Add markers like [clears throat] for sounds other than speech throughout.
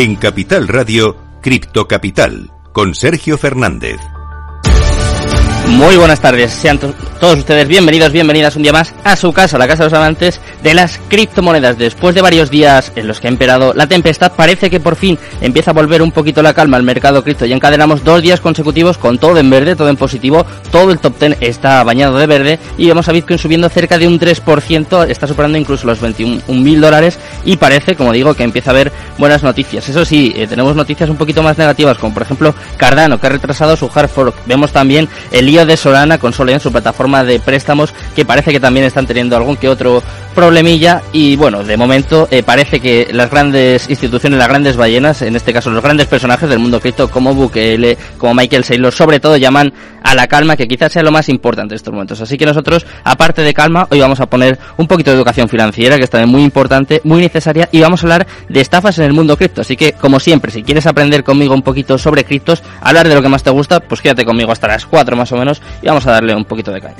En Capital Radio, Cripto Capital, con Sergio Fernández. Muy buenas tardes, sean todos ustedes bienvenidos, bienvenidas un día más a su casa, la casa de los amantes de las criptomonedas. Después de varios días en los que ha emperado la tempestad, parece que por fin empieza a volver un poquito la calma al mercado cripto. Ya encadenamos dos días consecutivos con todo en verde, todo en positivo, todo el top 10 está bañado de verde y vemos a Bitcoin subiendo cerca de un 3%, está superando incluso los 21 mil dólares y parece, como digo, que empieza a haber buenas noticias. Eso sí, eh, tenemos noticias un poquito más negativas, como por ejemplo Cardano, que ha retrasado su hard fork. Vemos también el lío de Solana con Solana en su plataforma de préstamos, que parece que también están teniendo algún que otro problemilla. Y bueno, de momento eh, parece que las grandes instituciones, las grandes ballenas, en este caso los grandes personajes del mundo cripto, como Bukele, como Michael Saylor, sobre todo llaman a la calma, que quizás sea lo más importante en estos momentos. Así que nosotros, aparte de calma, hoy vamos a poner un poquito de educación financiera, que es también muy importante, muy necesaria, y vamos a hablar de estafas en el mundo cripto. Así que, como siempre, si quieres aprender conmigo un poquito sobre criptos, hablar de lo que más te gusta, pues quédate conmigo hasta las 4 más o menos y vamos a darle un poquito de caña.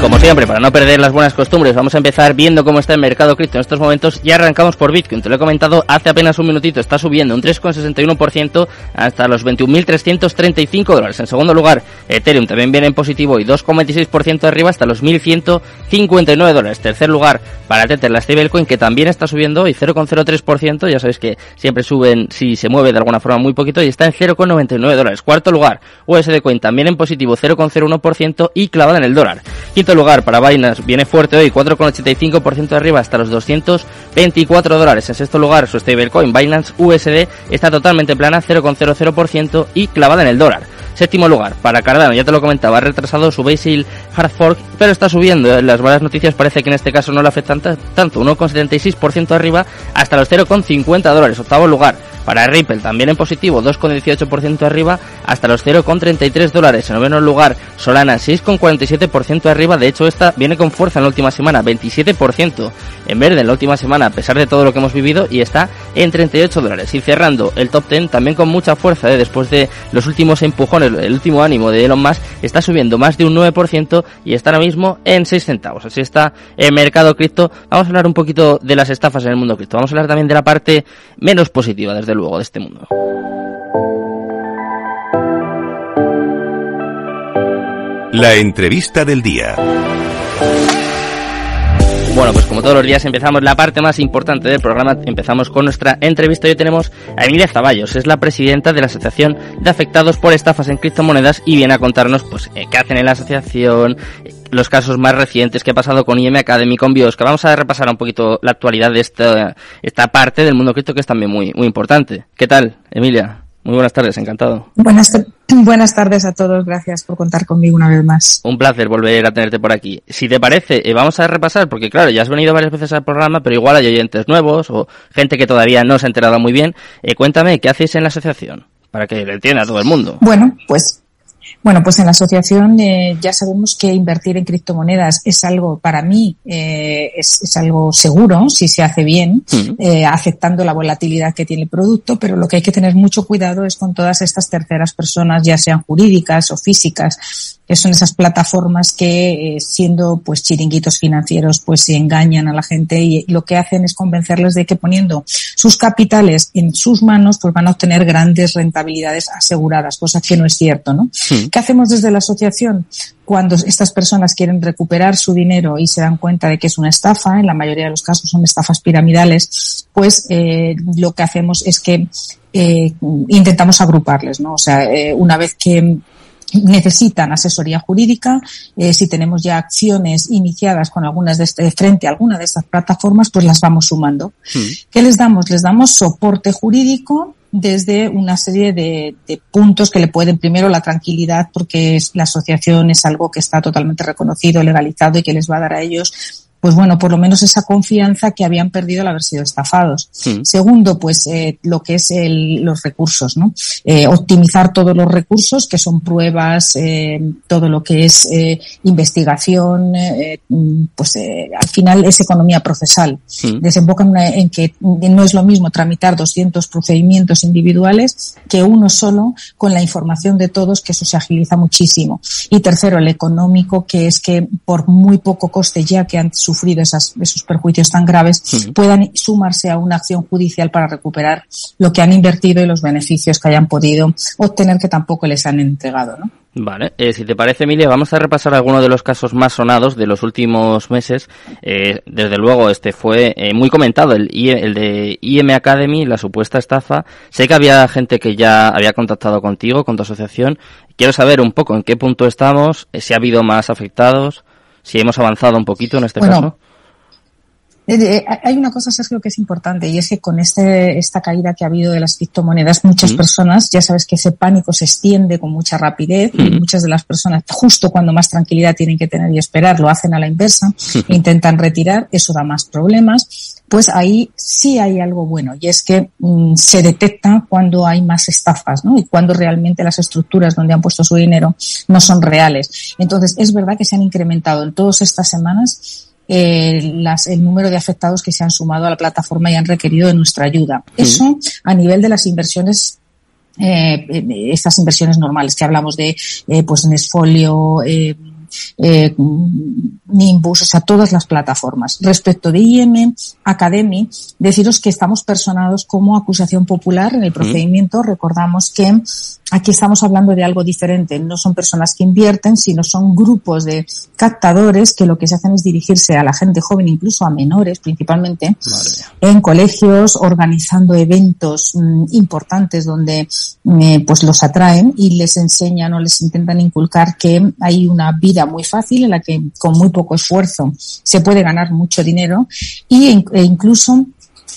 Como siempre, para no perder las buenas costumbres, vamos a empezar viendo cómo está el mercado cripto en estos momentos. Ya arrancamos por Bitcoin, te lo he comentado hace apenas un minutito, está subiendo un 3,61% hasta los 21.335 dólares. En segundo lugar, Ethereum también viene en positivo y 2,26% arriba hasta los 1.159 dólares. Tercer lugar, para Tether, la stablecoin, que también está subiendo y 0,03%, ya sabéis que siempre suben si se mueve de alguna forma muy poquito y está en 0,99 dólares. Cuarto lugar, USD Coin también en positivo 0,01% y clavada en el dólar lugar para Binance viene fuerte hoy, 4,85% de arriba hasta los 224 dólares. En sexto lugar, su stablecoin Binance USD está totalmente plana, 0,00% y clavada en el dólar. Séptimo lugar, para Cardano, ya te lo comentaba, retrasado su Basil Hard Fork, pero está subiendo. Las malas noticias parece que en este caso no le afectan tanto, 1,76% arriba hasta los 0,50 dólares. Octavo lugar, para Ripple también en positivo, 2,18% arriba hasta los 0,33 dólares. En noveno lugar, Solana 6,47% arriba. De hecho, esta viene con fuerza en la última semana, 27% en verde en la última semana, a pesar de todo lo que hemos vivido, y está en 38 dólares. Y cerrando el top 10 también con mucha fuerza, ¿eh? después de los últimos empujones, el último ánimo de Elon Musk, está subiendo más de un 9% y está ahora mismo en 6 centavos. Así está el mercado cripto. Vamos a hablar un poquito de las estafas en el mundo cripto. Vamos a hablar también de la parte menos positiva, desde luego, de este mundo. La entrevista del día. Bueno, pues como todos los días empezamos la parte más importante del programa, empezamos con nuestra entrevista. Hoy tenemos a Emilia Zaballos, es la presidenta de la Asociación de Afectados por Estafas en Criptomonedas y viene a contarnos pues eh, qué hacen en la asociación, los casos más recientes que ha pasado con IM Academy, con Biosca. Vamos a repasar un poquito la actualidad de esta, esta parte del mundo cripto que es también muy, muy importante. ¿Qué tal, Emilia? Muy buenas tardes, encantado. Buenas, [clears throat] buenas tardes a todos, gracias por contar conmigo una vez más. Un placer volver a tenerte por aquí. Si te parece, eh, vamos a repasar, porque claro, ya has venido varias veces al programa, pero igual hay oyentes nuevos o gente que todavía no se ha enterado muy bien. Eh, cuéntame, ¿qué hacéis en la asociación? Para que le entienda a todo el mundo. Bueno, pues bueno, pues en la asociación eh, ya sabemos que invertir en criptomonedas es algo, para mí, eh, es, algo seguro si se hace bien, eh, aceptando la volatilidad que tiene el producto, pero lo que hay que tener mucho cuidado es con todas estas terceras personas, ya sean jurídicas o físicas, que son esas plataformas que eh, siendo pues chiringuitos financieros pues se engañan a la gente y lo que hacen es convencerles de que poniendo sus capitales en sus manos pues van a obtener grandes rentabilidades aseguradas, cosa que no es cierto, ¿no? ¿Qué hacemos desde la asociación? Cuando estas personas quieren recuperar su dinero y se dan cuenta de que es una estafa, en la mayoría de los casos son estafas piramidales, pues eh, lo que hacemos es que eh, intentamos agruparles, ¿no? O sea, eh, una vez que necesitan asesoría jurídica. Eh, si tenemos ya acciones iniciadas con algunas de este, frente a alguna de estas plataformas, pues las vamos sumando. Hmm. ¿Qué les damos? Les damos soporte jurídico desde una serie de, de, puntos que le pueden, primero, la tranquilidad, porque es, la asociación es algo que está totalmente reconocido, legalizado y que les va a dar a ellos pues bueno, por lo menos esa confianza que habían perdido al haber sido estafados. Segundo, pues eh, lo que es el, los recursos, ¿no? Eh, optimizar todos los recursos, que son pruebas, eh, todo lo que es eh, investigación, eh, pues eh, al final es economía procesal. Desembocan en que no es lo mismo tramitar 200 procedimientos individuales que uno solo con la información de todos, que eso se agiliza muchísimo. Y tercero, el económico, que es que por muy poco coste ya que han sufrido esas, esos perjuicios tan graves puedan sumarse a una acción judicial para recuperar lo que han invertido y los beneficios que hayan podido obtener que tampoco les han entregado, ¿no? Vale, eh, si te parece, Emilia, vamos a repasar algunos de los casos más sonados de los últimos meses. Eh, desde luego, este fue eh, muy comentado, el, el de IM Academy, la supuesta estafa. Sé que había gente que ya había contactado contigo, con tu asociación. Quiero saber un poco en qué punto estamos, si ha habido más afectados si hemos avanzado un poquito en este bueno, caso. Eh, hay una cosa, Sergio, que es importante y es que con este, esta caída que ha habido de las criptomonedas, muchas mm. personas, ya sabes que ese pánico se extiende con mucha rapidez mm. y muchas de las personas, justo cuando más tranquilidad tienen que tener y esperar, lo hacen a la inversa, mm. intentan retirar, eso da más problemas. Pues ahí sí hay algo bueno y es que mm, se detecta cuando hay más estafas, ¿no? Y cuando realmente las estructuras donde han puesto su dinero no son reales. Entonces, es verdad que se han incrementado en todas estas semanas eh, las, el número de afectados que se han sumado a la plataforma y han requerido de nuestra ayuda. Eso a nivel de las inversiones eh, estas inversiones normales que hablamos de eh, pues Nesfolio, eh, eh, Nimbus, o sea, todas las plataformas. Respecto de IM Academy, deciros que estamos personados como acusación popular en el procedimiento. Recordamos que aquí estamos hablando de algo diferente. No son personas que invierten, sino son grupos de captadores que lo que se hacen es dirigirse a la gente joven, incluso a menores principalmente, en colegios, organizando eventos mm, importantes donde eh, pues los atraen y les enseñan o les intentan inculcar que hay una vida muy fácil en la que con muy poco esfuerzo se puede ganar mucho dinero y, e incluso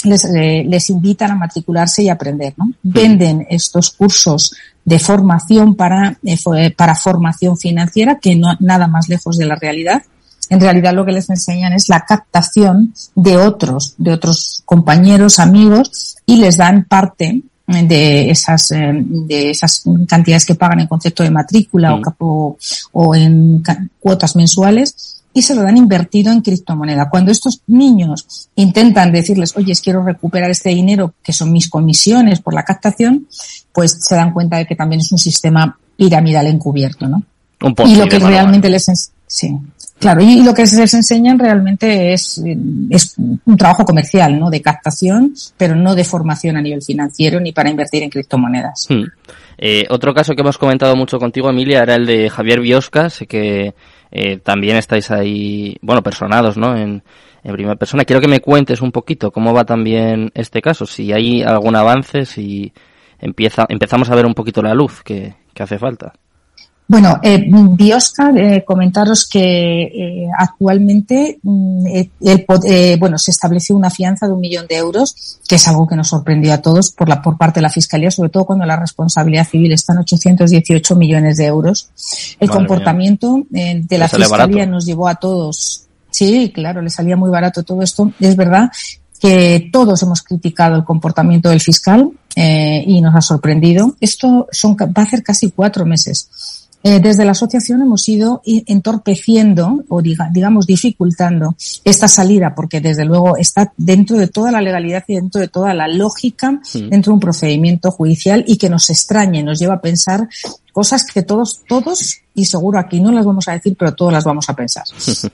les, eh, les invitan a matricularse y aprender, ¿no? Venden estos cursos de formación para, eh, para formación financiera, que no nada más lejos de la realidad. En realidad lo que les enseñan es la captación de otros, de otros compañeros, amigos, y les dan parte de esas, eh, de esas cantidades que pagan en concepto de matrícula mm. o, o en cuotas mensuales y se lo dan invertido en criptomoneda. Cuando estos niños intentan decirles, oye, quiero recuperar este dinero, que son mis comisiones por la captación, pues se dan cuenta de que también es un sistema piramidal encubierto, ¿no? Un y lo que realmente les, sí, Claro, y lo que se les enseñan realmente es, es un trabajo comercial, ¿no? De captación, pero no de formación a nivel financiero ni para invertir en criptomonedas. Hmm. Eh, otro caso que hemos comentado mucho contigo, Emilia, era el de Javier Biosca. Sé que eh, también estáis ahí, bueno, personados, ¿no? En, en primera persona. Quiero que me cuentes un poquito cómo va también este caso, si hay algún avance, si empieza, empezamos a ver un poquito la luz que, que hace falta. Bueno, eh, Biosca, eh, comentaros que eh, actualmente mm, eh, el, eh, bueno, se estableció una fianza de un millón de euros, que es algo que nos sorprendió a todos por, la, por parte de la Fiscalía, sobre todo cuando la responsabilidad civil está en 818 millones de euros. El Madre comportamiento eh, de la Fiscalía nos llevó a todos. Sí, claro, le salía muy barato todo esto. Es verdad que todos hemos criticado el comportamiento del fiscal eh, y nos ha sorprendido. Esto son, va a hacer casi cuatro meses. Eh, desde la asociación hemos ido entorpeciendo o diga, digamos dificultando esta salida porque desde luego está dentro de toda la legalidad y dentro de toda la lógica sí. dentro de un procedimiento judicial y que nos extrañe, nos lleva a pensar cosas que todos, todos, y seguro aquí no las vamos a decir, pero todas las vamos a pensar. [laughs]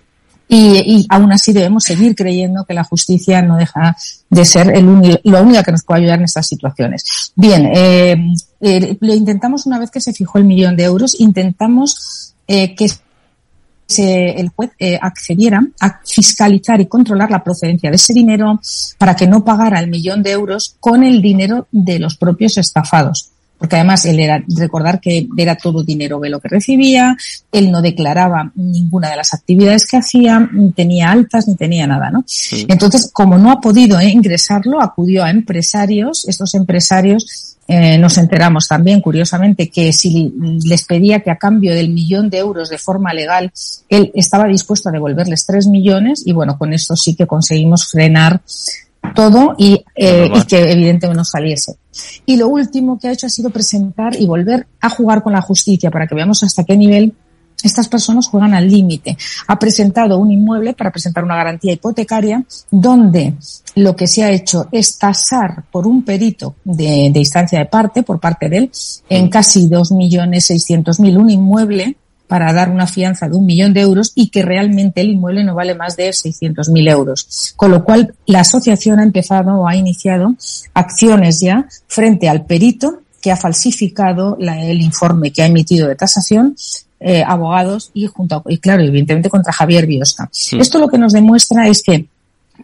Y, y, aún así debemos seguir creyendo que la justicia no deja de ser el lo única que nos puede ayudar en estas situaciones. Bien, eh, eh, lo intentamos una vez que se fijó el millón de euros, intentamos eh, que se, el juez eh, accediera a fiscalizar y controlar la procedencia de ese dinero para que no pagara el millón de euros con el dinero de los propios estafados. porque además él era, recordar que era todo dinero de lo que recibía, él no declaraba ninguna de las actividades que hacía, ni tenía altas, ni tenía nada, ¿no? Entonces, como no ha podido ingresarlo, acudió a empresarios, estos empresarios eh, nos enteramos también, curiosamente, que si les pedía que a cambio del millón de euros de forma legal, él estaba dispuesto a devolverles tres millones y bueno, con esto sí que conseguimos frenar todo y, eh, y que evidentemente no saliese. Y lo último que ha hecho ha sido presentar y volver a jugar con la justicia para que veamos hasta qué nivel estas personas juegan al límite. Ha presentado un inmueble para presentar una garantía hipotecaria donde lo que se ha hecho es tasar por un perito de, de instancia de parte, por parte de él, en casi 2.600.000 un inmueble para dar una fianza de un millón de euros y que realmente el inmueble no vale más de 600.000 euros. Con lo cual, la asociación ha empezado o ha iniciado acciones ya frente al perito que ha falsificado el informe que ha emitido de tasación eh, abogados y junto y claro, evidentemente contra Javier Biosca. Esto lo que nos demuestra es que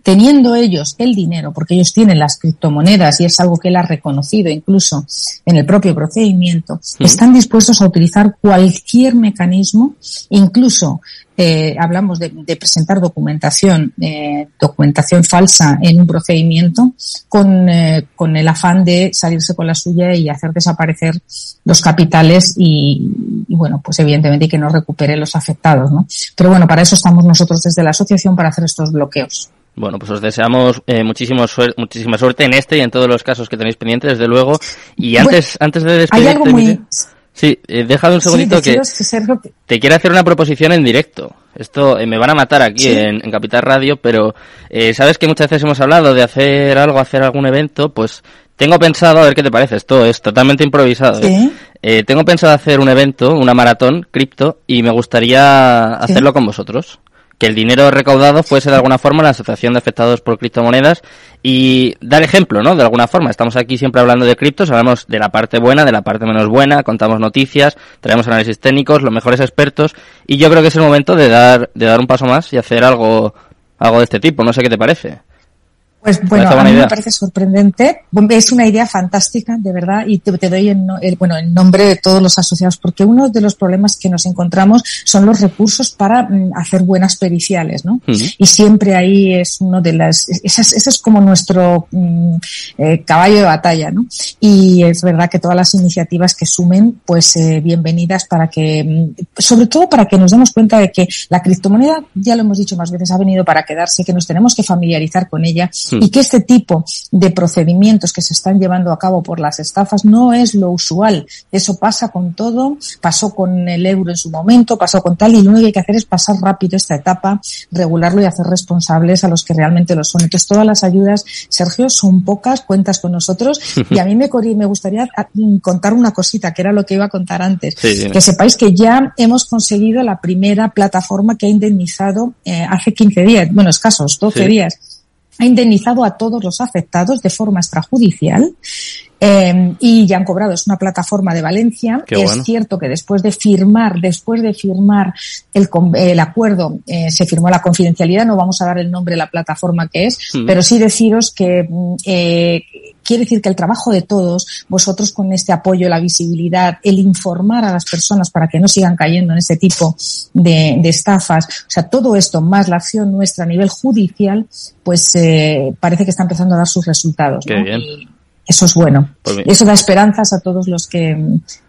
teniendo ellos el dinero, porque ellos tienen las criptomonedas y es algo que él ha reconocido incluso en el propio procedimiento, están dispuestos a utilizar cualquier mecanismo, incluso eh, hablamos de, presentar documentación, eh, documentación falsa en un procedimiento con, eh, con el afán de salirse con la suya y hacer desaparecer los capitales y, y, bueno, pues evidentemente que no recupere los afectados, ¿no? Pero bueno, para eso estamos nosotros desde la asociación para hacer estos bloqueos. Bueno, pues os deseamos eh, muchísimo muchísima suerte en este y en todos los casos que tenéis pendientes, desde luego. Y antes, antes de despedirte... Hay algo muy... Sí, eh, déjame un segundito que, te quiero hacer una proposición en directo. Esto eh, me van a matar aquí en, Capital Radio, pero eh, sabes que muchas veces hemos hablado de hacer algo, hacer algún evento, pues tengo pensado, a ver qué te parece, esto es totalmente improvisado. ¿eh? Eh, tengo pensado hacer un evento, una maratón cripto, y me gustaría hacerlo con vosotros que el dinero recaudado fuese de alguna forma la Asociación de Afectados por Criptomonedas y dar ejemplo, ¿no? De alguna forma. Estamos aquí siempre hablando de criptos, hablamos de la parte buena, de la parte menos buena, contamos noticias, traemos análisis técnicos, los mejores expertos y yo creo que es el momento de dar, de dar un paso más y hacer algo, algo de este tipo. No sé qué te parece. Pues bueno, a mí me parece sorprendente. Es una idea fantástica, de verdad, y te, doy el, bueno, el nombre de todos los asociados, porque uno de los problemas que nos encontramos son los recursos para mm, hacer buenas periciales, ¿no? Y siempre ahí es uno de las, ese es, como nuestro mm, eh, caballo de batalla, ¿no? Y es verdad que todas las iniciativas que sumen, pues eh, bienvenidas para que, mm, sobre todo para que nos demos cuenta de que la criptomoneda, ya lo hemos dicho más veces, ha venido para quedarse, que nos tenemos que familiarizar con ella y que este tipo de procedimientos que se están llevando a cabo por las estafas no es lo usual. Eso pasa con todo, pasó con el euro en su momento, pasó con tal, y lo único que hay que hacer es pasar rápido esta etapa, regularlo y hacer responsables a los que realmente lo son. Entonces, todas las ayudas, Sergio, son pocas, cuentas con nosotros, [laughs] y a mí me, me gustaría contar una cosita, que era lo que iba a contar antes. que sepáis que ya hemos conseguido la primera plataforma que ha indemnizado eh, hace 15 días, bueno, escasos, 12 días ha indemnizado a todos los afectados de forma extrajudicial eh, y ya han cobrado. Es una plataforma de Valencia. es cierto que después de firmar, después de firmar el, el acuerdo, eh, se firmó la confidencialidad. No vamos a dar el nombre de la plataforma que es, mm. pero sí deciros que mm, eh, quiere decir que el trabajo de todos, vosotros con este apoyo, la visibilidad, el informar a las personas para que no sigan cayendo en este tipo de, estafas, o sea, todo esto más la acción nuestra a nivel judicial, pues eh, parece que está empezando a dar sus resultados. Eso es bueno. Pues eso da esperanzas a todos los que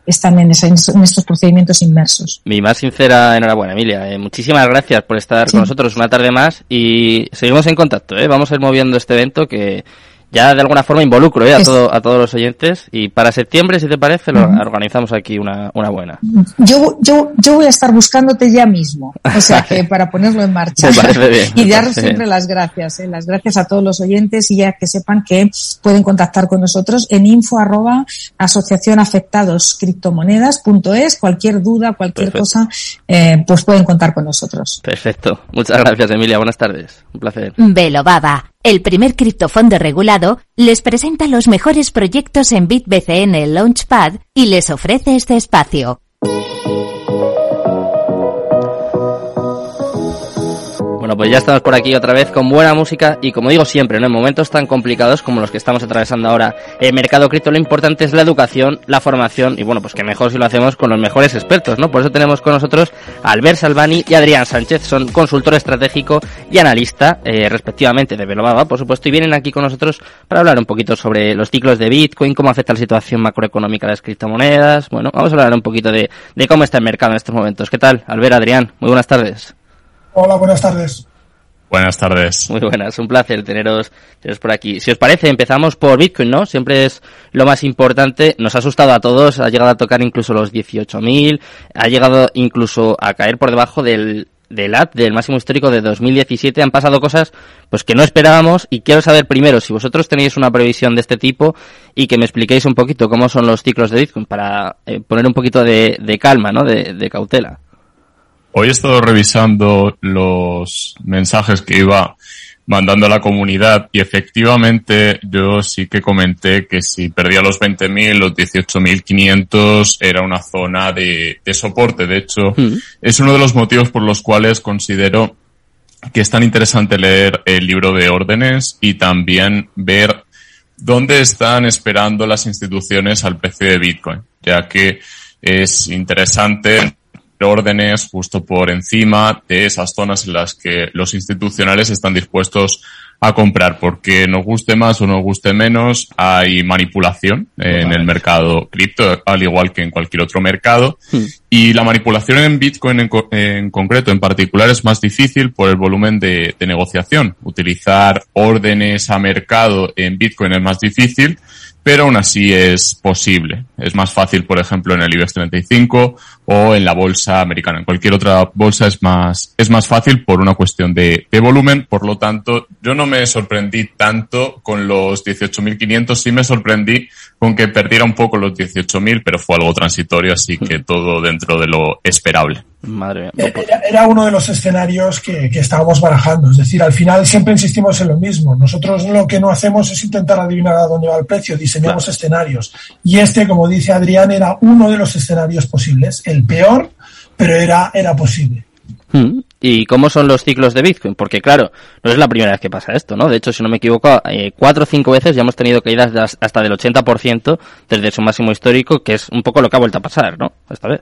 están en, estos procedimientos inmersos. Mi más sincera enhorabuena, Emilia. Eh, muchísimas gracias por estar con nosotros una tarde más y seguimos en contacto. ¿eh? Vamos a ir moviendo este evento que ya de alguna forma involucro ¿eh? a, todo, a todos los oyentes y para septiembre, si te parece, lo organizamos aquí una, una buena. Yo, yo, yo voy a estar buscándote ya mismo, o sea que [laughs] para ponerlo en marcha. [laughs] y dar siempre las gracias, ¿eh? las gracias a todos los oyentes y ya que sepan que pueden contactar con nosotros en info arroba asociación afectados criptomonedas.es, cualquier duda, cualquier cosa, eh, pues pueden contar con nosotros. Perfecto. Muchas gracias, Emilia. Buenas tardes. Un placer. Velo Baba el primer criptofondo regulado, les presenta los mejores proyectos en BitBCN Launchpad y les ofrece este espacio. Bueno, pues ya estamos por aquí otra vez con buena música y como digo siempre, ¿no? en momentos tan complicados como los que estamos atravesando ahora el mercado cripto, lo importante es la educación, la formación y bueno, pues que mejor si lo hacemos con los mejores expertos, ¿no? Por eso tenemos con nosotros Albert Salvani y Adrián Sánchez, son consultor estratégico y analista, eh, respectivamente, de Velomaba, por supuesto, y vienen aquí con nosotros para hablar un poquito sobre los ciclos de Bitcoin, cómo afecta la situación macroeconómica de las criptomonedas, bueno, vamos a hablar un poquito de cómo está el mercado en estos momentos. ¿Qué tal, Albert, Adrián? Muy buenas tardes. Hola, buenas tardes. Buenas tardes. Muy buenas, un placer teneros, teneros por aquí. Si os parece, empezamos por Bitcoin, ¿no? Siempre es lo más importante. Nos ha asustado a todos, ha llegado a tocar incluso los 18.000, ha llegado incluso a caer por debajo del, del AT, del máximo histórico de 2017. Han pasado cosas pues que no esperábamos y quiero saber primero si vosotros tenéis una previsión de este tipo y que me expliquéis un poquito cómo son los ciclos de Bitcoin para eh, poner un poquito de, de calma, ¿no? De, de cautela. Hoy he estado revisando los mensajes que iba mandando a la comunidad y efectivamente yo sí que comenté que si perdía los 20.000, los 18.500 era una zona de, de soporte. De hecho, mm. es uno de los motivos por los cuales considero que es tan interesante leer el libro de órdenes y también ver dónde están esperando las instituciones al precio de Bitcoin, ya que es interesante órdenes justo por encima de esas zonas en las que los institucionales están dispuestos a comprar, porque nos guste más o nos guste menos, hay manipulación en el mercado cripto, al igual que en cualquier otro mercado. Hmm. Y la manipulación en Bitcoin en, concreto, en particular, es más difícil por el volumen de, de negociación. Utilizar órdenes a mercado en Bitcoin es más difícil, pero aún así es posible. Es más fácil, por ejemplo, en el IBEX 35 o en la bolsa americana. En cualquier otra bolsa es más, es más fácil por una cuestión de, de volumen. Por lo tanto, yo no me sorprendí tanto con los 18.500. Sí me sorprendí con que perdiera un poco los 18.000, pero fue algo transitorio, así que [laughs] todo dentro de lo esperable. Madre mía. Era, uno de los escenarios que, que, estábamos barajando. Es decir, al final siempre insistimos en lo mismo. Nosotros lo que no hacemos es intentar adivinar a dónde va el precio, diseñamos escenarios. Y este, como dice Adrián, era uno de los escenarios posibles. El peor, pero era, era posible. Hmm. ¿Y cómo son los ciclos de Bitcoin? Porque claro, no es la primera vez que pasa esto, ¿no? De hecho, si no me equivoco, eh, cuatro o cinco veces ya hemos tenido caídas hasta del 80% desde su máximo histórico, que es un poco lo que ha vuelto a pasar, ¿no? Esta vez.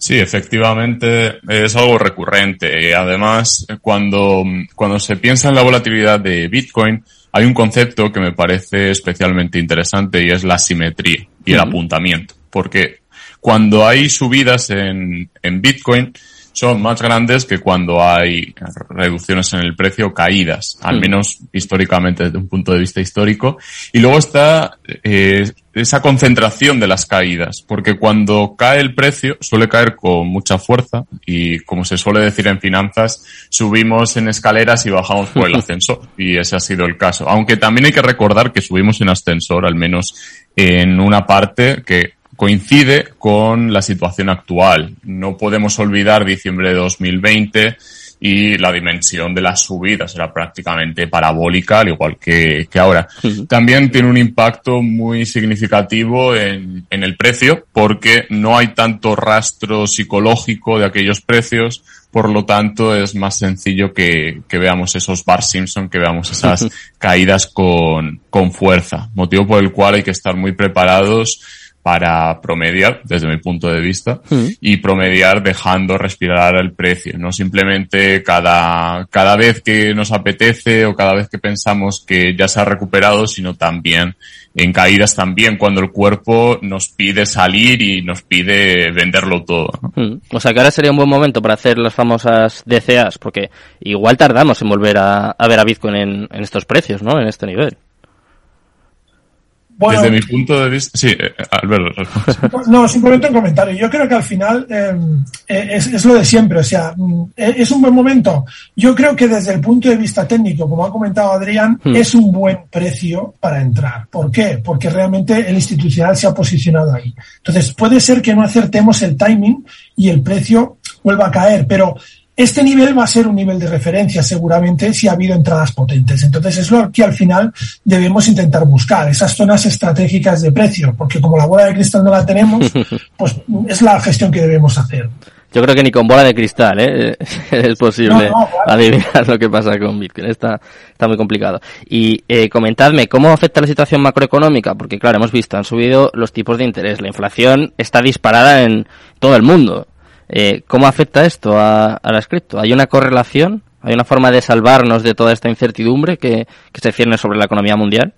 Sí, efectivamente es algo recurrente. Además, cuando, cuando se piensa en la volatilidad de Bitcoin, hay un concepto que me parece especialmente interesante y es la simetría y el apuntamiento. Porque cuando hay subidas en, en Bitcoin, son más grandes que cuando hay reducciones en el precio, caídas, al hmm. menos históricamente desde un punto de vista histórico. Y luego está eh, esa concentración de las caídas, porque cuando cae el precio suele caer con mucha fuerza y como se suele decir en finanzas, subimos en escaleras y bajamos por el [laughs] ascensor y ese ha sido el caso. Aunque también hay que recordar que subimos en ascensor, al menos en una parte que coincide con la situación actual. No podemos olvidar diciembre de 2020 y la dimensión de las subidas era prácticamente parabólica, al igual que, que ahora. También tiene un impacto muy significativo en, en, el precio, porque no hay tanto rastro psicológico de aquellos precios, por lo tanto es más sencillo que, que veamos esos Bar Simpson, que veamos esas [laughs] caídas con, con fuerza, motivo por el cual hay que estar muy preparados para promediar, desde mi punto de vista, mm. y promediar dejando respirar el precio, no simplemente cada, cada vez que nos apetece o cada vez que pensamos que ya se ha recuperado, sino también en caídas también cuando el cuerpo nos pide salir y nos pide venderlo todo. Mm. O sea que ahora sería un buen momento para hacer las famosas DCAs, porque igual tardamos en volver a, a ver a Bitcoin en, en estos precios, ¿no? En este nivel. Desde mi punto de vista, sí, eh, Alberto. [laughs] No, simplemente un comentario. Yo creo que al final eh, eh, es, es, lo de siempre, o sea, mm, es un buen momento. Yo creo que desde el punto de vista técnico, como ha comentado Adrián, hmm. es un buen precio para entrar. ¿Por qué? Porque realmente el institucional se ha posicionado ahí. Entonces, puede ser que no acertemos el timing y el precio vuelva a caer, pero Este nivel va a ser un nivel de referencia seguramente si ha habido entradas potentes. Entonces es lo que al final debemos intentar buscar, esas zonas estratégicas de precio, porque como la bola de cristal no la tenemos, [laughs] pues es la gestión que debemos hacer. Yo creo que ni con bola de cristal ¿eh? [laughs] es posible adivinar lo que pasa con Bitcoin. Está, está muy complicado. Y eh, comentadme, ¿cómo afecta la situación macroeconómica? Porque claro, hemos visto, han subido los tipos de interés. La inflación está disparada en todo el mundo. Eh, ¿Cómo afecta esto a, a las cripto? ¿Hay una correlación? ¿Hay una forma de salvarnos de toda esta incertidumbre que, que se cierne sobre la economía mundial?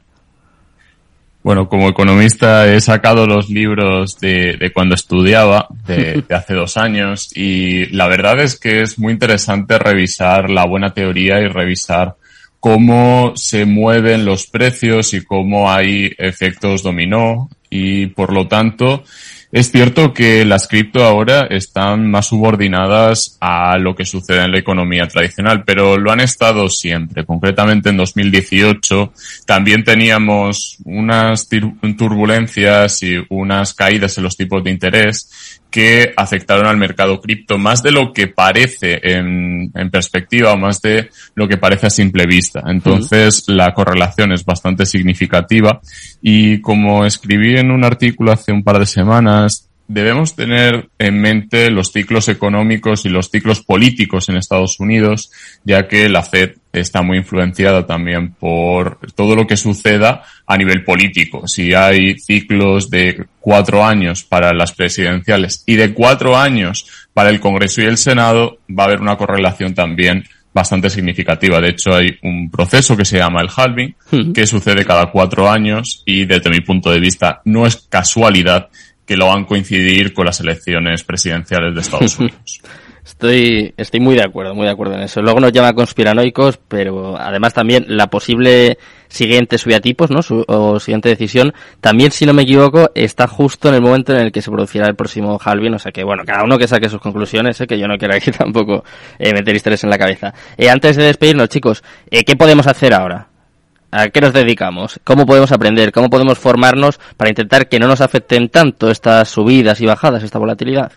Bueno, como economista he sacado los libros de, de cuando estudiaba, de, [laughs] de, hace dos años, y la verdad es que es muy interesante revisar la buena teoría y revisar cómo se mueven los precios y cómo hay efectos dominó, y por lo tanto, es cierto que las cripto ahora están más subordinadas a lo que sucede en la economía tradicional, pero lo han estado siempre. Concretamente en 2018 también teníamos unas turbulencias y unas caídas en los tipos de interés que afectaron al mercado cripto más de lo que parece en, en, perspectiva o más de lo que parece a simple vista. Entonces, uh -huh. la correlación es bastante significativa y como escribí en un artículo hace un par de semanas, debemos tener en mente los ciclos económicos y los ciclos políticos en Estados Unidos, ya que la Fed está muy influenciada también por todo lo que suceda a nivel político. Si hay ciclos de cuatro años para las presidenciales y de cuatro años para el Congreso y el Senado, va a haber una correlación también bastante significativa. De hecho, hay un proceso que se llama el halving, que sucede cada cuatro años y desde mi punto de vista no es casualidad que lo van a coincidir con las elecciones presidenciales de Estados [laughs] Unidos. Estoy, estoy muy de acuerdo, muy de acuerdo en eso. Luego nos llama conspiranoicos, pero además también la posible siguiente subida-tipos, ¿no? Su, o siguiente decisión, también, si no me equivoco, está justo en el momento en el que se producirá el próximo halving. O sea que, bueno, cada uno que saque sus conclusiones, ¿eh? que yo no quiero aquí [laughs] tampoco eh, meter historias en la cabeza. Eh, antes de despedirnos, chicos, eh, ¿qué podemos hacer ahora? ¿A qué nos dedicamos? ¿Cómo podemos aprender? ¿Cómo podemos formarnos para intentar que no nos afecten tanto estas subidas y bajadas, esta volatilidad?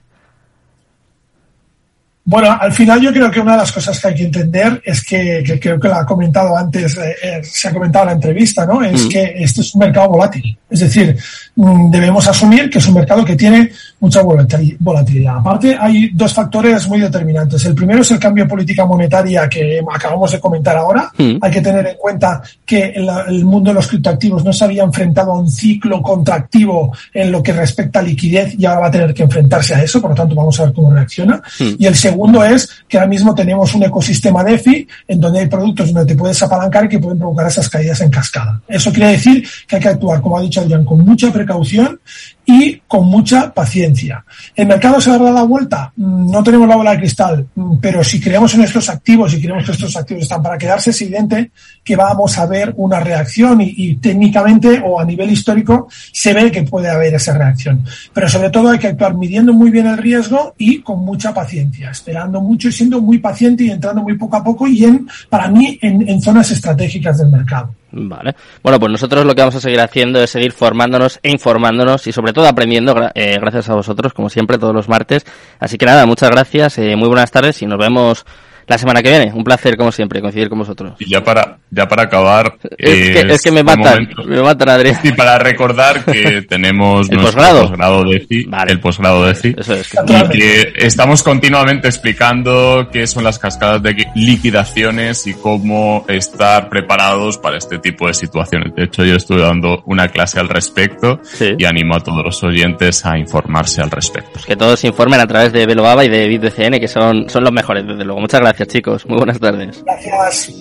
Bueno, al final yo creo que una de las cosas que hay que entender es que, que creo que lo ha comentado antes, eh, se ha comentado en la entrevista, ¿no? Es mm. que este es un mercado volátil. Es decir, mm, debemos asumir que es un mercado que tiene mucha volatilidad. Aparte, hay dos factores muy determinantes. El primero es el cambio de política monetaria que acabamos de comentar ahora. Mm. Hay que tener en cuenta que el, el, mundo de los criptoactivos no se había enfrentado a un ciclo contractivo en lo que respecta a liquidez y ahora va a tener que enfrentarse a eso. Por lo tanto, vamos a ver cómo reacciona. Y el segundo es que ahora mismo tenemos un ecosistema DeFi en donde hay productos donde te puedes apalancar y que pueden provocar esas caídas en cascada. Eso quiere decir que hay que actuar, como ha dicho Adrián, con mucha precaución y con mucha paciencia. ¿El mercado se dará la vuelta? No tenemos la bola de cristal, pero si creemos en estos activos y creemos que estos activos están para quedarse, es evidente que vamos a ver una reacción y, técnicamente o a nivel histórico se ve que puede haber esa reacción. Pero sobre todo hay que actuar midiendo muy bien el riesgo y con mucha paciencia, esperando mucho y siendo muy paciente y entrando muy poco a poco y en, para mí, en zonas estratégicas del mercado. Vale. Bueno, pues nosotros lo que vamos a seguir haciendo es seguir formándonos e informándonos y sobre todo aprendiendo eh, gracias a vosotros, como siempre, todos los martes. Así que nada, muchas gracias, eh, muy buenas tardes y nos vemos la semana que viene. Un placer, como siempre, coincidir con vosotros. Y ya para, ya para acabar. Es, que, es que me matan, me matan, Adrián. Y para recordar que [laughs] tenemos ¿El posgrado? de Vale. el posgrado de FI. Eso es. Y que estamos continuamente explicando qué son las cascadas de liquidaciones y cómo estar preparados para este tipo de situaciones. De hecho, yo estuve dando una clase al respecto Sí. y animo a todos los oyentes a informarse al respecto. Pues que todos se informen a través de Belobaba y de BitBCN, que son, son los mejores, desde luego. Muchas gracias, chicos. Muy buenas tardes. Gracias.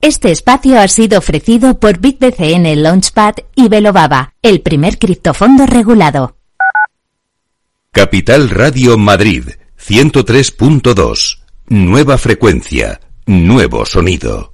Este espacio ha sido ofrecido por BitBCN Launchpad y Belobaba, el primer criptofondo regulado. Capital Radio Madrid 103.2. Nueva frecuencia, nuevo sonido.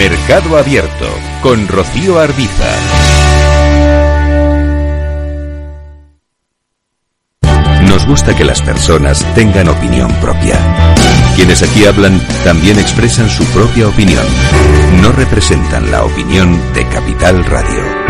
Mercado Abierto con Rocío Arbiza. Nos gusta que las personas tengan opinión propia. Quienes aquí hablan también expresan su propia opinión. No representan la opinión de Capital Radio.